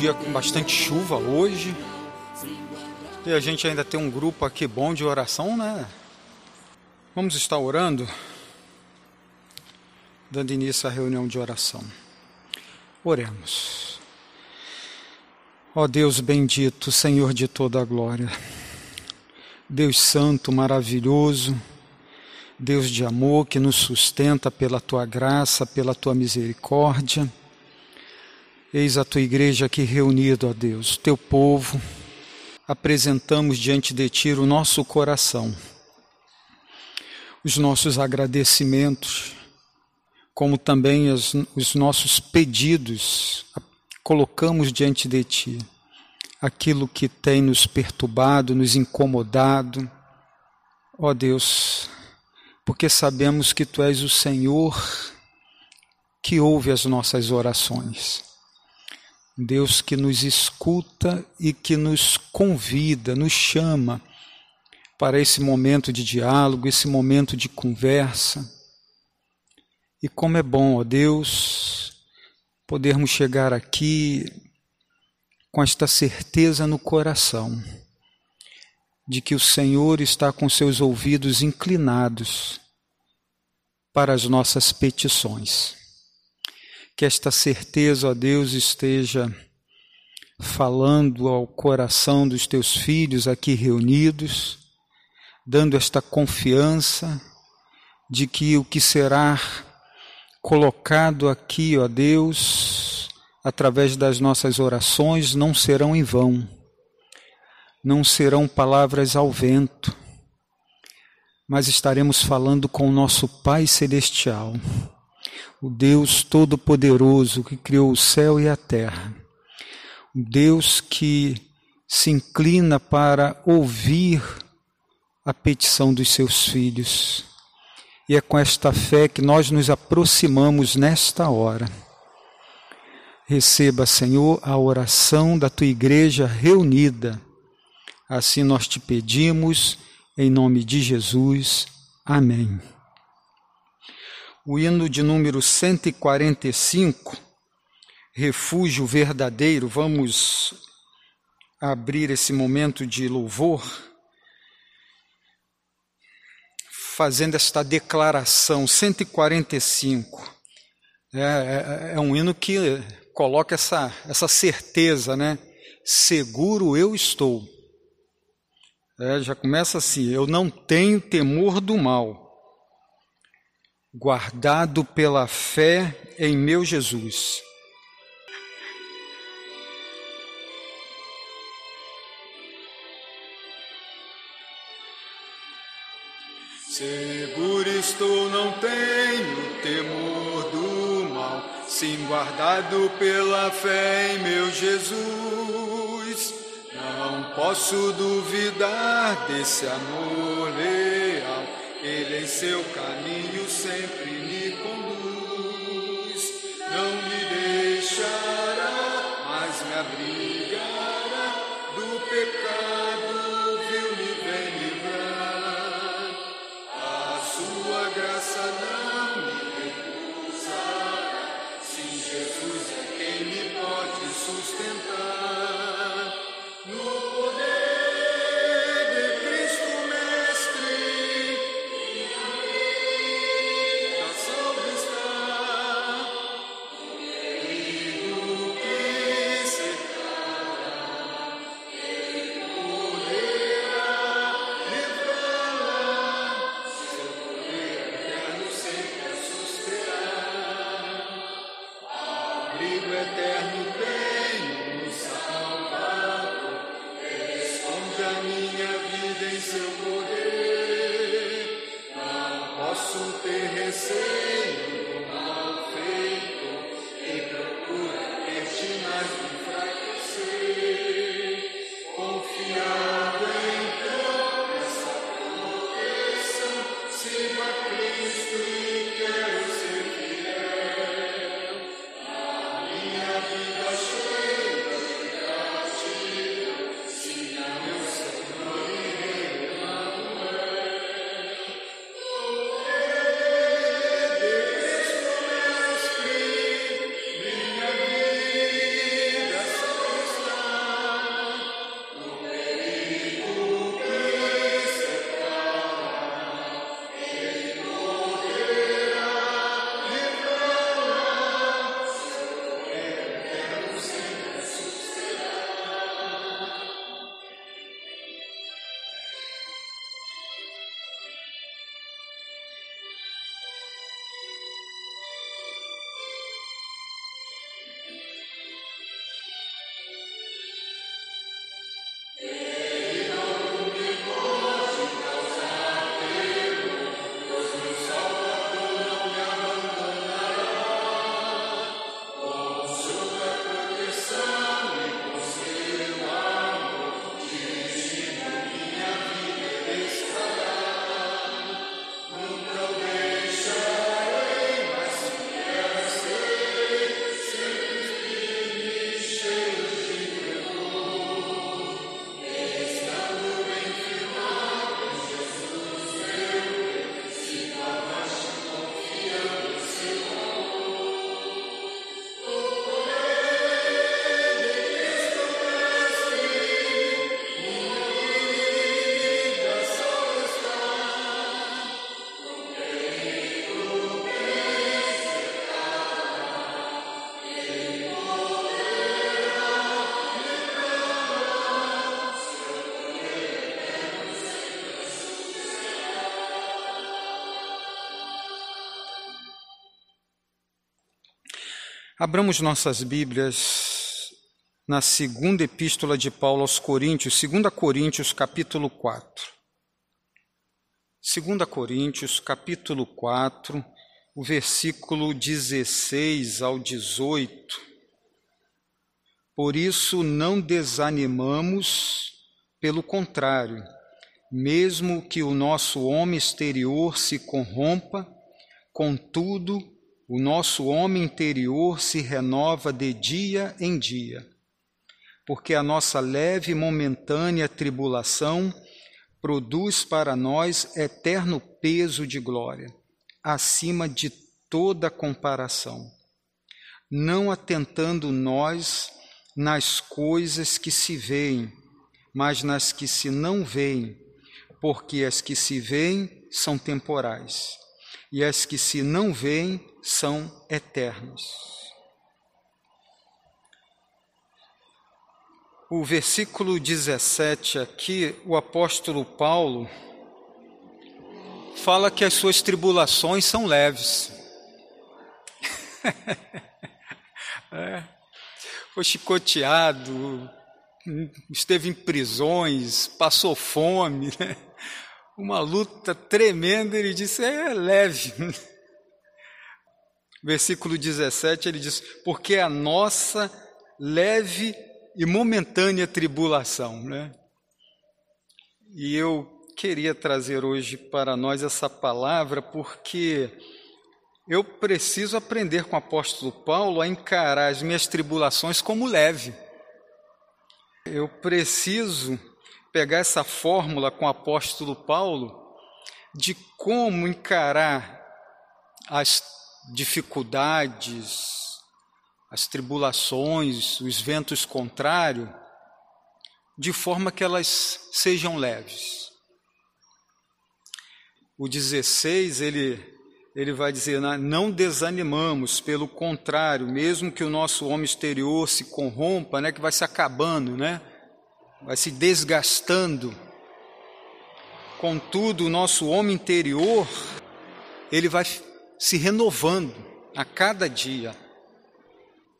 Dia com bastante chuva hoje. E a gente ainda tem um grupo aqui bom de oração, né? Vamos estar orando, dando início à reunião de oração. Oremos. Ó Deus bendito, Senhor de toda a glória, Deus Santo, maravilhoso, Deus de amor que nos sustenta pela tua graça, pela tua misericórdia. Eis a tua igreja aqui reunida, ó Deus, teu povo. Apresentamos diante de ti o nosso coração, os nossos agradecimentos, como também as, os nossos pedidos, colocamos diante de ti aquilo que tem nos perturbado, nos incomodado. Ó Deus, porque sabemos que Tu és o Senhor que ouve as nossas orações. Deus que nos escuta e que nos convida, nos chama para esse momento de diálogo, esse momento de conversa. E como é bom, ó Deus, podermos chegar aqui com esta certeza no coração de que o Senhor está com seus ouvidos inclinados para as nossas petições. Que esta certeza, ó Deus, esteja falando ao coração dos teus filhos aqui reunidos, dando esta confiança de que o que será colocado aqui, ó Deus, através das nossas orações, não serão em vão não serão palavras ao vento, mas estaremos falando com o nosso Pai Celestial, o Deus Todo-Poderoso que criou o céu e a terra, o Deus que se inclina para ouvir a petição dos seus filhos. E é com esta fé que nós nos aproximamos nesta hora. Receba, Senhor, a oração da tua igreja reunida Assim nós te pedimos, em nome de Jesus. Amém. O hino de número 145, Refúgio Verdadeiro, vamos abrir esse momento de louvor, fazendo esta declaração. 145 é, é, é um hino que coloca essa, essa certeza, né? Seguro eu estou é, já começa assim: eu não tenho temor do mal, guardado pela fé em meu Jesus. Seguro estou, não tenho temor do mal, sim guardado pela fé em meu Jesus. Não posso duvidar desse amor ele em seu caminho sempre me conduz. Não me deixará, mas me abrigará do pecado, Se seu poder, não posso ter receio. Abramos nossas Bíblias na segunda epístola de Paulo aos Coríntios, 2 Coríntios, capítulo 4. 2 Coríntios, capítulo 4, o versículo 16 ao 18. Por isso não desanimamos, pelo contrário, mesmo que o nosso homem exterior se corrompa, contudo, o nosso homem interior se renova de dia em dia, porque a nossa leve e momentânea tribulação produz para nós eterno peso de glória, acima de toda comparação, não atentando nós nas coisas que se veem, mas nas que se não veem, porque as que se veem são temporais, e as que se não veem são eternos. O versículo 17 aqui, o apóstolo Paulo fala que as suas tribulações são leves. é, foi chicoteado, esteve em prisões, passou fome, né? Uma luta tremenda. Ele disse: é leve. versículo 17, ele diz: Porque a nossa leve e momentânea tribulação. Né? E eu queria trazer hoje para nós essa palavra porque eu preciso aprender com o apóstolo Paulo a encarar as minhas tribulações como leve. Eu preciso pegar essa fórmula com o apóstolo Paulo de como encarar as dificuldades, as tribulações, os ventos contrários, de forma que elas sejam leves. O 16, ele, ele vai dizer: não desanimamos, pelo contrário, mesmo que o nosso homem exterior se corrompa, né, que vai se acabando, né, vai se desgastando. Contudo, o nosso homem interior, ele vai se renovando a cada dia,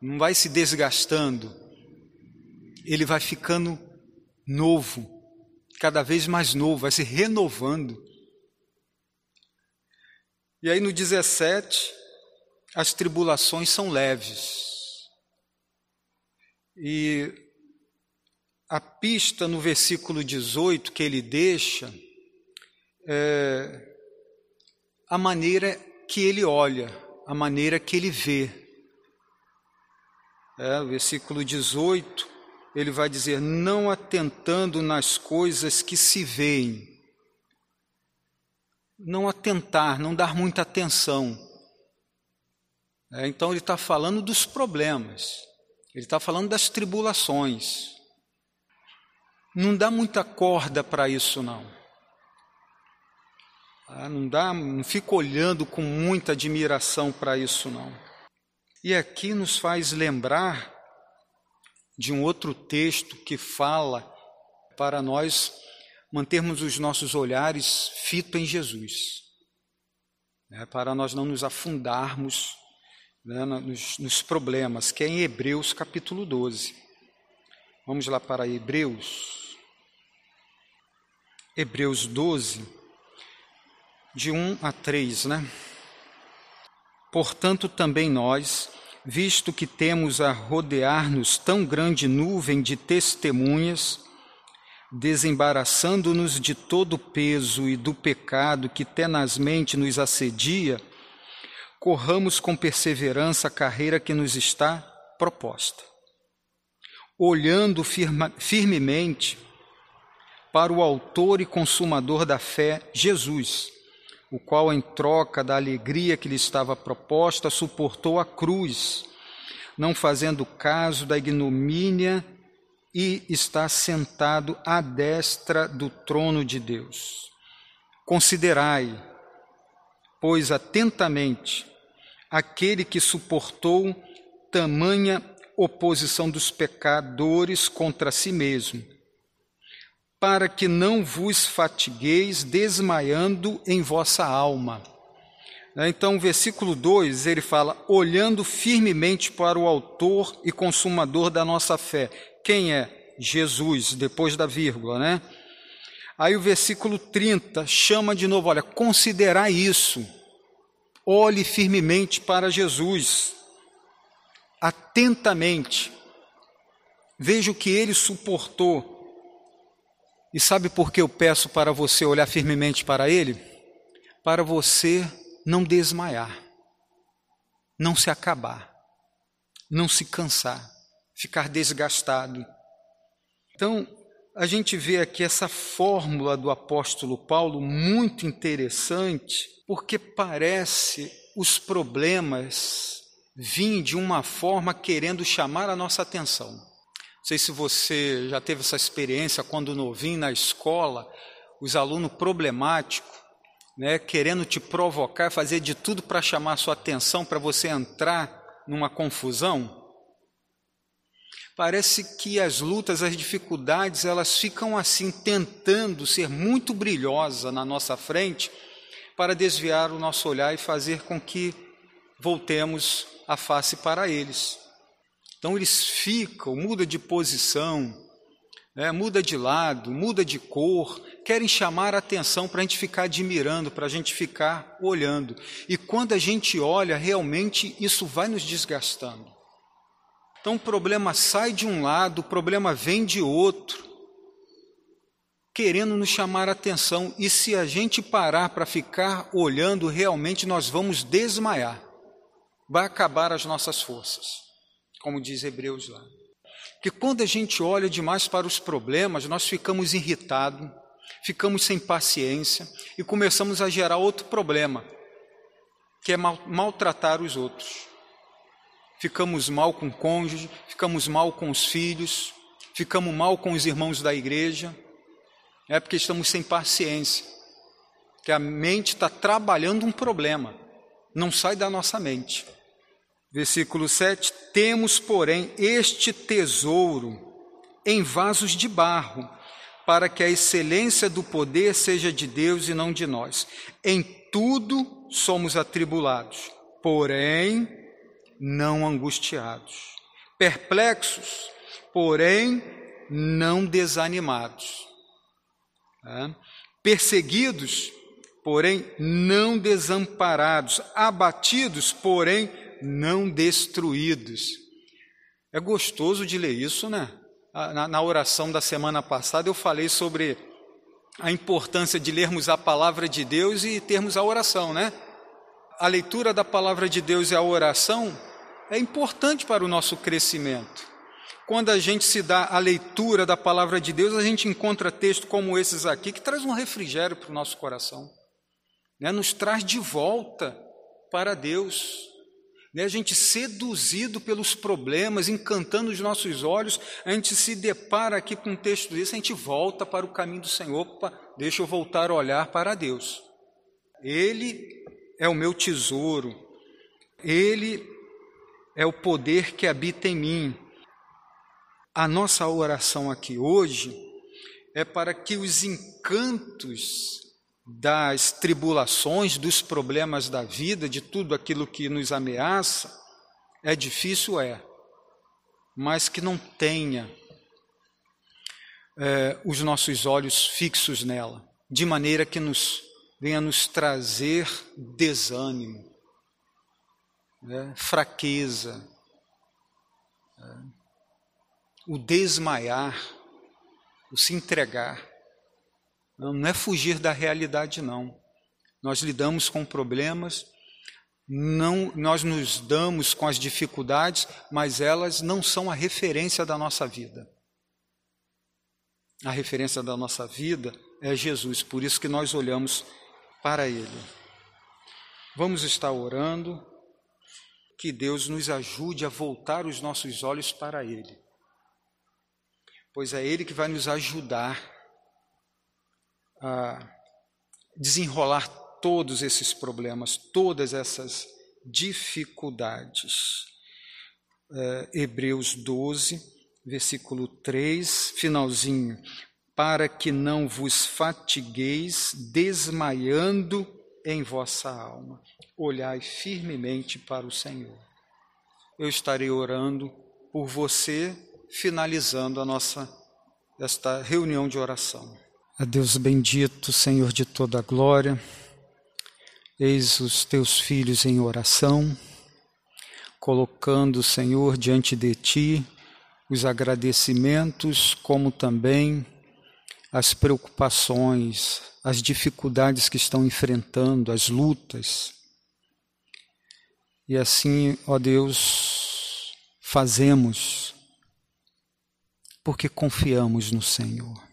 não vai se desgastando, ele vai ficando novo, cada vez mais novo, vai se renovando. E aí no 17, as tribulações são leves. E a pista no versículo 18 que ele deixa é a maneira que ele olha, a maneira que ele vê. É, o versículo 18, ele vai dizer: não atentando nas coisas que se veem. Não atentar, não dar muita atenção. É, então ele está falando dos problemas, ele está falando das tribulações. Não dá muita corda para isso, não. Ah, não dá, não fica olhando com muita admiração para isso não. E aqui nos faz lembrar de um outro texto que fala para nós mantermos os nossos olhares fitos em Jesus, né, para nós não nos afundarmos né, nos, nos problemas, que é em Hebreus capítulo 12. Vamos lá para Hebreus. Hebreus 12 de 1 a 3, né? Portanto, também nós, visto que temos a rodear-nos tão grande nuvem de testemunhas, desembaraçando-nos de todo o peso e do pecado que tenazmente nos assedia, corramos com perseverança a carreira que nos está proposta, olhando firma, firmemente para o Autor e Consumador da fé, Jesus o qual, em troca da alegria que lhe estava proposta, suportou a cruz, não fazendo caso da ignomínia, e está sentado à destra do trono de Deus. Considerai, pois, atentamente aquele que suportou tamanha oposição dos pecadores contra si mesmo para que não vos fatigueis desmaiando em vossa alma. É, então, versículo 2, ele fala: olhando firmemente para o Autor e Consumador da nossa fé. Quem é? Jesus, depois da vírgula, né? Aí o versículo 30 chama de novo: olha, considerar isso. Olhe firmemente para Jesus, atentamente. Veja o que ele suportou. E sabe por que eu peço para você olhar firmemente para ele? Para você não desmaiar, não se acabar, não se cansar, ficar desgastado. Então, a gente vê aqui essa fórmula do apóstolo Paulo muito interessante, porque parece os problemas vêm de uma forma querendo chamar a nossa atenção. Não sei se você já teve essa experiência quando novinho na escola, os alunos problemáticos, né, querendo te provocar, fazer de tudo para chamar sua atenção, para você entrar numa confusão? Parece que as lutas, as dificuldades, elas ficam assim tentando ser muito brilhosa na nossa frente para desviar o nosso olhar e fazer com que voltemos a face para eles. Então eles ficam, muda de posição, é, muda de lado, muda de cor, querem chamar a atenção para a gente ficar admirando, para a gente ficar olhando. E quando a gente olha, realmente isso vai nos desgastando. Então o problema sai de um lado, o problema vem de outro, querendo nos chamar a atenção. E se a gente parar para ficar olhando, realmente nós vamos desmaiar. Vai acabar as nossas forças, como diz Hebreus lá. Que quando a gente olha demais para os problemas, nós ficamos irritados, ficamos sem paciência e começamos a gerar outro problema, que é mal, maltratar os outros. Ficamos mal com o cônjuge, ficamos mal com os filhos, ficamos mal com os irmãos da igreja, é porque estamos sem paciência, que a mente está trabalhando um problema, não sai da nossa mente. Versículo 7: Temos, porém, este tesouro em vasos de barro, para que a excelência do poder seja de Deus e não de nós. Em tudo somos atribulados, porém não angustiados, perplexos, porém não desanimados, é? perseguidos, porém não desamparados, abatidos, porém não destruídos. É gostoso de ler isso, né? Na, na, oração da semana passada eu falei sobre a importância de lermos a palavra de Deus e termos a oração, né? A leitura da palavra de Deus e a oração é importante para o nosso crescimento. Quando a gente se dá a leitura da palavra de Deus, a gente encontra textos como esses aqui que traz um refrigério para o nosso coração, né? Nos traz de volta para Deus né, a gente seduzido pelos problemas, encantando os nossos olhos, a gente se depara aqui com um texto desse, a gente volta para o caminho do Senhor, opa, deixa eu voltar a olhar para Deus. Ele é o meu tesouro, Ele é o poder que habita em mim. A nossa oração aqui hoje é para que os encantos das tribulações, dos problemas da vida, de tudo aquilo que nos ameaça, é difícil, é, mas que não tenha é, os nossos olhos fixos nela, de maneira que nos venha nos trazer desânimo, né, fraqueza, é, o desmaiar, o se entregar. Não, é fugir da realidade, não. Nós lidamos com problemas, não, nós nos damos com as dificuldades, mas elas não são a referência da nossa vida. A referência da nossa vida é Jesus, por isso que nós olhamos para Ele. Vamos estar orando, que Deus nos ajude a voltar os nossos olhos para Ele, pois é Ele que vai nos ajudar a desenrolar todos esses problemas, todas essas dificuldades. É, Hebreus 12, versículo 3, finalzinho. Para que não vos fatigueis desmaiando em vossa alma. Olhai firmemente para o Senhor. Eu estarei orando por você, finalizando a nossa esta reunião de oração. A Deus bendito, Senhor de toda a glória, eis os teus filhos em oração, colocando, Senhor, diante de ti os agradecimentos, como também as preocupações, as dificuldades que estão enfrentando, as lutas. E assim, ó Deus, fazemos porque confiamos no Senhor.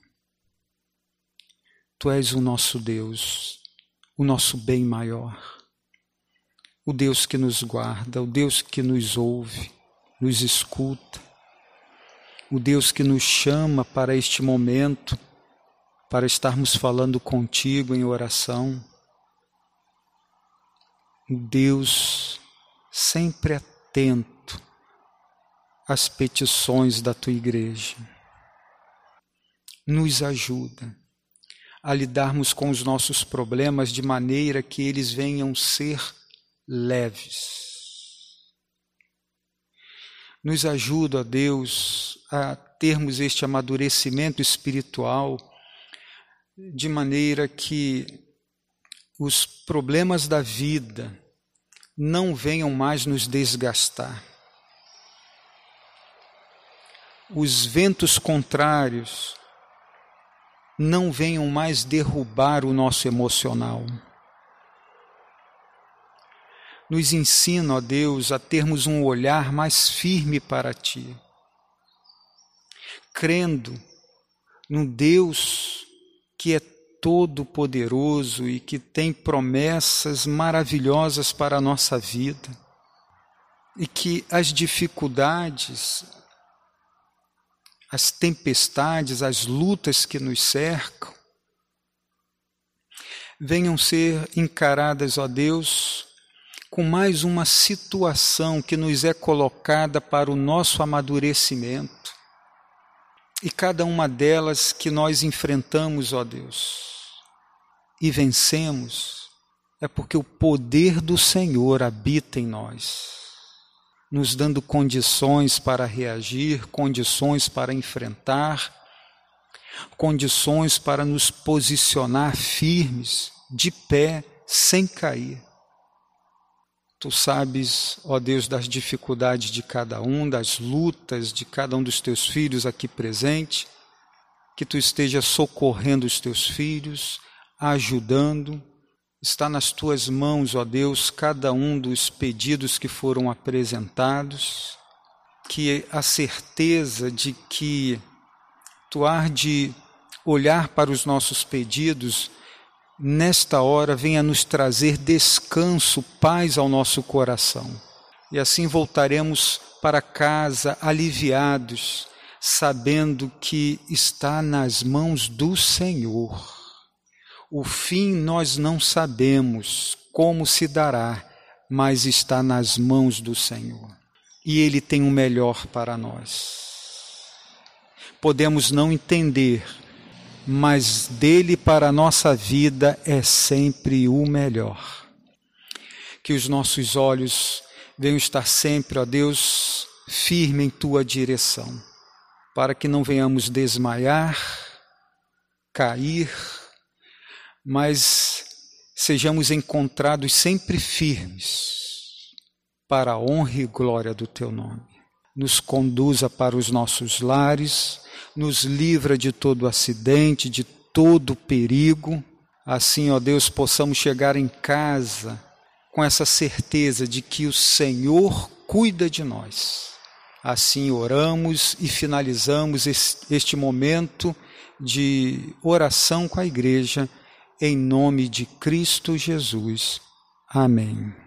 Tu és o nosso Deus, o nosso bem maior, o Deus que nos guarda, o Deus que nos ouve, nos escuta, o Deus que nos chama para este momento para estarmos falando contigo em oração. Deus sempre atento às petições da tua igreja. Nos ajuda a lidarmos com os nossos problemas de maneira que eles venham ser leves. Nos ajuda, Deus, a termos este amadurecimento espiritual de maneira que os problemas da vida não venham mais nos desgastar. Os ventos contrários não venham mais derrubar o nosso emocional. Nos ensina, ó Deus, a termos um olhar mais firme para Ti, crendo no Deus que é todo-poderoso e que tem promessas maravilhosas para a nossa vida, e que as dificuldades, as tempestades, as lutas que nos cercam, venham ser encaradas, ó Deus, com mais uma situação que nos é colocada para o nosso amadurecimento. E cada uma delas que nós enfrentamos, ó Deus, e vencemos, é porque o poder do Senhor habita em nós, nos dando condições para reagir, condições para enfrentar, condições para nos posicionar firmes, de pé, sem cair. Tu sabes, ó Deus, das dificuldades de cada um, das lutas de cada um dos teus filhos aqui presente, que tu esteja socorrendo os teus filhos, ajudando. Está nas tuas mãos, ó Deus, cada um dos pedidos que foram apresentados, que a certeza de que tu há de olhar para os nossos pedidos nesta hora venha nos trazer descanso, paz ao nosso coração. E assim voltaremos para casa aliviados, sabendo que está nas mãos do Senhor. O fim nós não sabemos como se dará, mas está nas mãos do Senhor. E Ele tem o melhor para nós. Podemos não entender, mas dele para a nossa vida é sempre o melhor. Que os nossos olhos venham estar sempre, ó Deus, firme em tua direção, para que não venhamos desmaiar, cair, mas sejamos encontrados sempre firmes para a honra e glória do teu nome. Nos conduza para os nossos lares nos livra de todo acidente, de todo perigo. Assim, ó Deus, possamos chegar em casa com essa certeza de que o Senhor cuida de nós. Assim oramos e finalizamos este momento de oração com a igreja, em nome de Cristo Jesus. Amém.